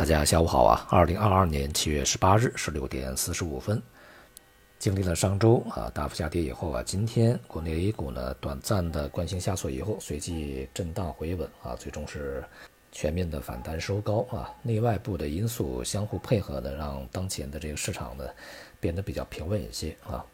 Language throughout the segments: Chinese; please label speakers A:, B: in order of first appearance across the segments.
A: 大家下午好啊！二零二二年七月十八日十六点四十五分，经历了上周啊大幅下跌以后啊，今天国内 A 股呢短暂的惯性下挫以后，随即震荡回稳啊，最终是全面的反弹收高啊。内外部的因素相互配合呢，让当前的这个市场呢变得比较平稳一些啊。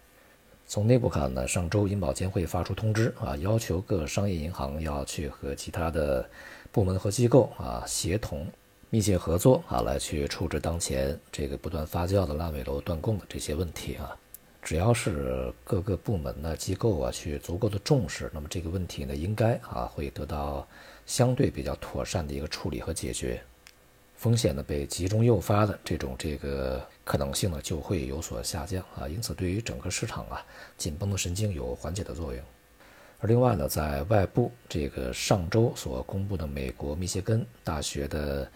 A: 从内部看呢，上周银保监会发出通知啊，要求各商业银行要去和其他的部门和机构啊协同。密切合作啊，来去处置当前这个不断发酵的烂尾楼断供的这些问题啊。只要是各个部门呢、机构啊去足够的重视，那么这个问题呢，应该啊会得到相对比较妥善的一个处理和解决，风险呢被集中诱发的这种这个可能性呢就会有所下降啊。因此，对于整个市场啊紧绷的神经有缓解的作用。而另外呢，在外部这个上周所公布的美国密歇根大学的。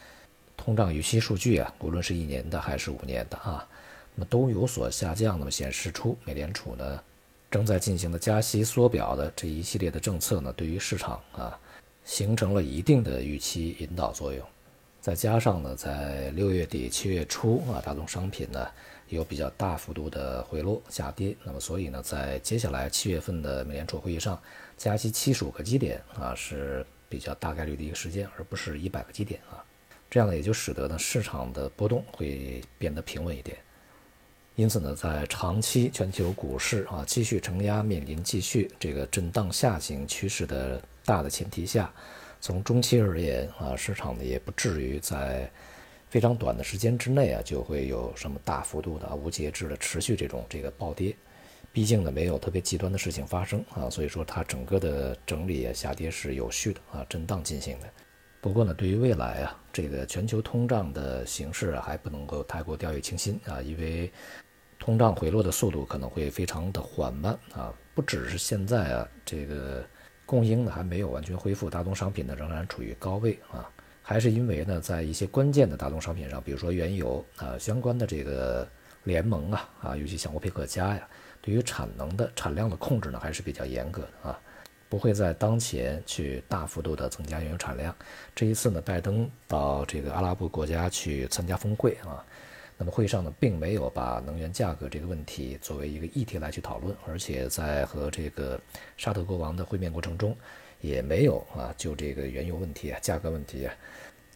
A: 通胀预期数据啊，无论是一年的还是五年的啊，那么都有所下降。那么显示出美联储呢正在进行的加息缩表的这一系列的政策呢，对于市场啊形成了一定的预期引导作用。再加上呢，在六月底七月初啊，大宗商品呢有比较大幅度的回落下跌。那么所以呢，在接下来七月份的美联储会议上加息七十五个基点啊是比较大概率的一个时间，而不是一百个基点啊。这样呢，也就使得呢市场的波动会变得平稳一点。因此呢，在长期全球股市啊继续承压、面临继续这个震荡下行趋势的大的前提下，从中期而言啊，市场呢也不至于在非常短的时间之内啊就会有什么大幅度的无节制的持续这种这个暴跌。毕竟呢，没有特别极端的事情发生啊，所以说它整个的整理啊下跌是有序的啊，震荡进行的。不过呢，对于未来啊，这个全球通胀的形势，还不能够太过掉以轻心啊，因为通胀回落的速度可能会非常的缓慢啊。不只是现在啊，这个供应呢还没有完全恢复，大宗商品呢仍然处于高位啊，还是因为呢，在一些关键的大宗商品上，比如说原油啊相关的这个联盟啊啊，尤其像欧佩克加呀，对于产能的产量的控制呢还是比较严格的啊。不会在当前去大幅度的增加原油产量。这一次呢，拜登到这个阿拉伯国家去参加峰会啊，那么会上呢，并没有把能源价格这个问题作为一个议题来去讨论，而且在和这个沙特国王的会面过程中，也没有啊就这个原油问题啊、价格问题啊。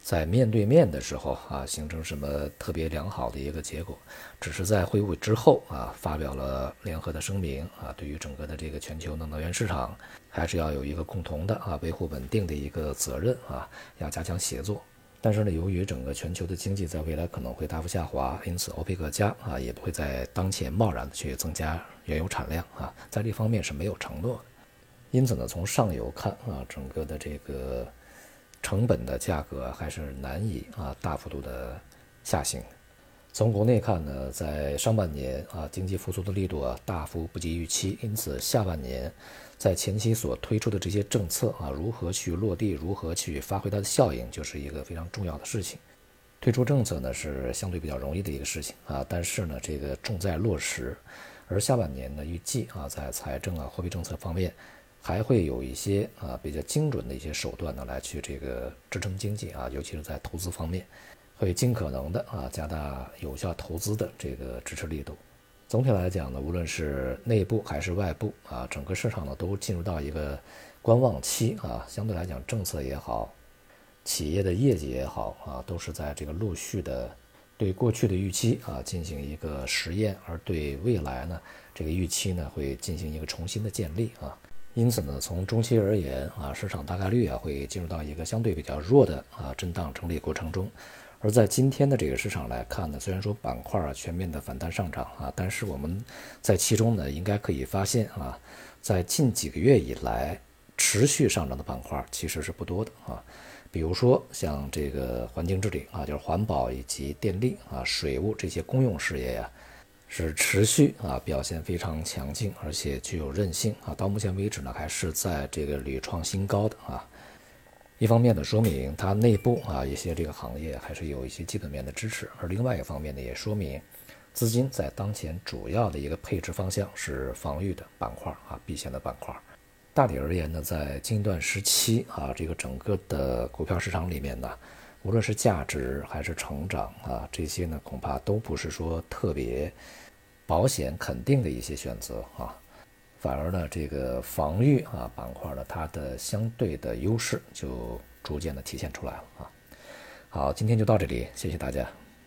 A: 在面对面的时候啊，形成什么特别良好的一个结果，只是在会晤之后啊，发表了联合的声明啊，对于整个的这个全球的能源市场，还是要有一个共同的啊维护稳定的一个责任啊，要加强协作。但是呢，由于整个全球的经济在未来可能会大幅下滑，因此欧佩克加啊也不会在当前贸然的去增加原油产量啊，在这方面是没有承诺的。因此呢，从上游看啊，整个的这个。成本的价格还是难以啊大幅度的下行。从国内看呢，在上半年啊经济复苏的力度啊大幅不及预期，因此下半年在前期所推出的这些政策啊如何去落地，如何去发挥它的效应，就是一个非常重要的事情。推出政策呢是相对比较容易的一个事情啊，但是呢这个重在落实。而下半年呢预计啊在财政啊货币政策方面。还会有一些啊比较精准的一些手段呢，来去这个支撑经济啊，尤其是在投资方面，会尽可能的啊加大有效投资的这个支持力度。总体来讲呢，无论是内部还是外部啊，整个市场呢都进入到一个观望期啊。相对来讲，政策也好，企业的业绩也好啊，都是在这个陆续的对过去的预期啊进行一个实验，而对未来呢这个预期呢会进行一个重新的建立啊。因此呢，从中期而言啊，市场大概率啊会进入到一个相对比较弱的啊震荡整理过程中。而在今天的这个市场来看呢，虽然说板块啊全面的反弹上涨啊，但是我们在其中呢应该可以发现啊，在近几个月以来持续上涨的板块其实是不多的啊。比如说像这个环境治理啊，就是环保以及电力啊、水务这些公用事业呀。是持续啊，表现非常强劲，而且具有韧性啊。到目前为止呢，还是在这个屡创新高的啊。一方面呢，说明它内部啊一些这个行业还是有一些基本面的支持；而另外一方面呢，也说明资金在当前主要的一个配置方向是防御的板块啊，避险的板块。大体而言呢，在近段时期啊，这个整个的股票市场里面呢，无论是价值还是成长啊，这些呢恐怕都不是说特别保险肯定的一些选择啊。反而呢，这个防御啊板块呢，它的相对的优势就逐渐的体现出来了啊。好，今天就到这里，谢谢大家。